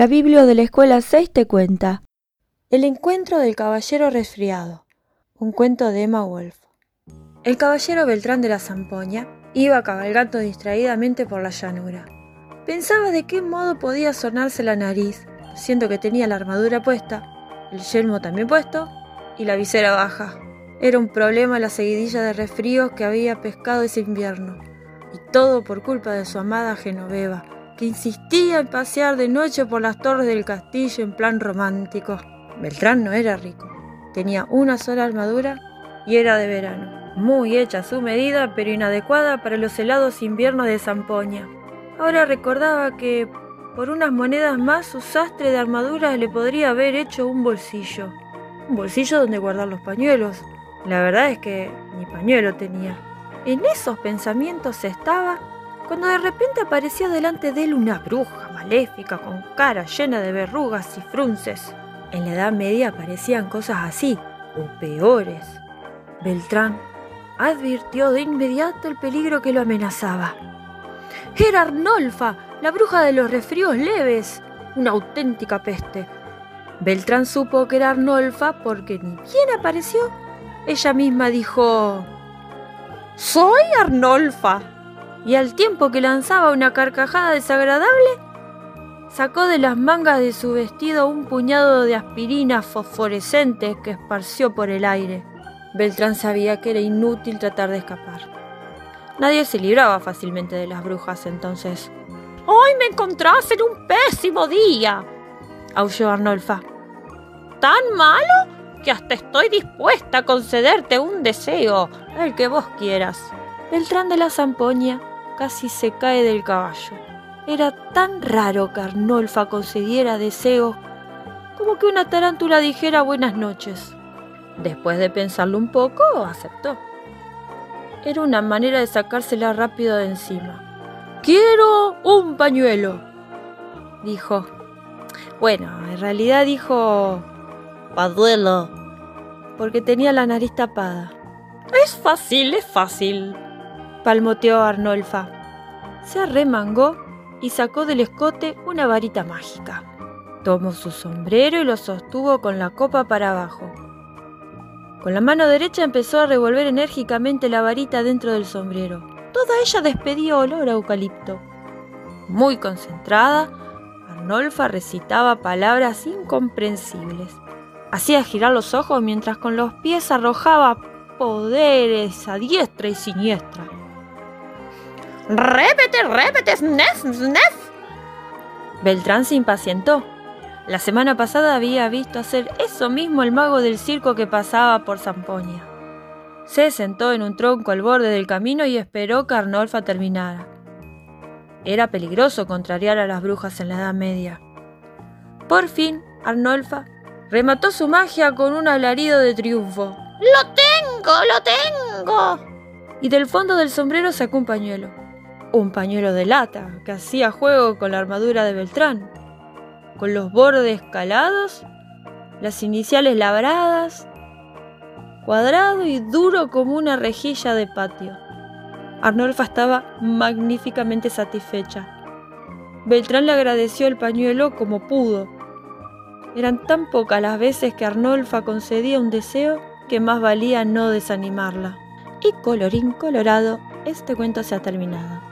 La Biblia de la Escuela 6 te cuenta El encuentro del caballero resfriado, un cuento de Emma Wolf. El caballero Beltrán de la Zampoña iba cabalgando distraídamente por la llanura. Pensaba de qué modo podía sonarse la nariz, siendo que tenía la armadura puesta, el yelmo también puesto y la visera baja. Era un problema la seguidilla de resfríos que había pescado ese invierno, y todo por culpa de su amada Genoveva, que insistía en pasear de noche por las torres del castillo en plan romántico. Beltrán no era rico, tenía una sola armadura y era de verano, muy hecha a su medida pero inadecuada para los helados inviernos de Zampoña. Ahora recordaba que por unas monedas más su sastre de armadura le podría haber hecho un bolsillo. Un bolsillo donde guardar los pañuelos. La verdad es que ni pañuelo tenía. En esos pensamientos estaba cuando de repente apareció delante de él una bruja maléfica con cara llena de verrugas y frunces. En la Edad Media aparecían cosas así, o peores. Beltrán advirtió de inmediato el peligro que lo amenazaba. Era Arnolfa, la bruja de los resfríos leves, una auténtica peste. Beltrán supo que era Arnolfa porque ni bien apareció. Ella misma dijo, Soy Arnolfa y al tiempo que lanzaba una carcajada desagradable, sacó de las mangas de su vestido un puñado de aspirinas fosforescentes que esparció por el aire. Beltrán sabía que era inútil tratar de escapar. Nadie se libraba fácilmente de las brujas entonces. Hoy me encontrás en un pésimo día, aulló Arnolfa. ¿Tan malo? que hasta estoy dispuesta a concederte un deseo, el que vos quieras. Beltrán de la Zampoña casi se cae del caballo. Era tan raro que Arnolfa concediera deseos como que una tarántula dijera buenas noches. Después de pensarlo un poco, aceptó. Era una manera de sacársela rápido de encima. Quiero un pañuelo, dijo. Bueno, en realidad dijo paduelo, porque tenía la nariz tapada. Es fácil, es fácil, palmoteó Arnolfa. Se arremangó y sacó del escote una varita mágica. Tomó su sombrero y lo sostuvo con la copa para abajo. Con la mano derecha empezó a revolver enérgicamente la varita dentro del sombrero. Toda ella despedía olor a eucalipto. Muy concentrada, Arnolfa recitaba palabras incomprensibles. Hacía girar los ojos mientras con los pies arrojaba poderes a diestra y siniestra. ¡Répete, répete, snef, snef! Beltrán se impacientó. La semana pasada había visto hacer eso mismo el mago del circo que pasaba por Zampoña. Se sentó en un tronco al borde del camino y esperó que Arnolfa terminara. Era peligroso contrariar a las brujas en la Edad Media. Por fin, Arnolfa remató su magia con un alarido de triunfo. ¡Lo tengo! ¡Lo tengo! Y del fondo del sombrero sacó un pañuelo un pañuelo de lata que hacía juego con la armadura de Beltrán, con los bordes calados, las iniciales labradas, cuadrado y duro como una rejilla de patio. Arnolfa estaba magníficamente satisfecha. Beltrán le agradeció el pañuelo como pudo. Eran tan pocas las veces que Arnolfa concedía un deseo que más valía no desanimarla. Y colorín colorado, este cuento se ha terminado.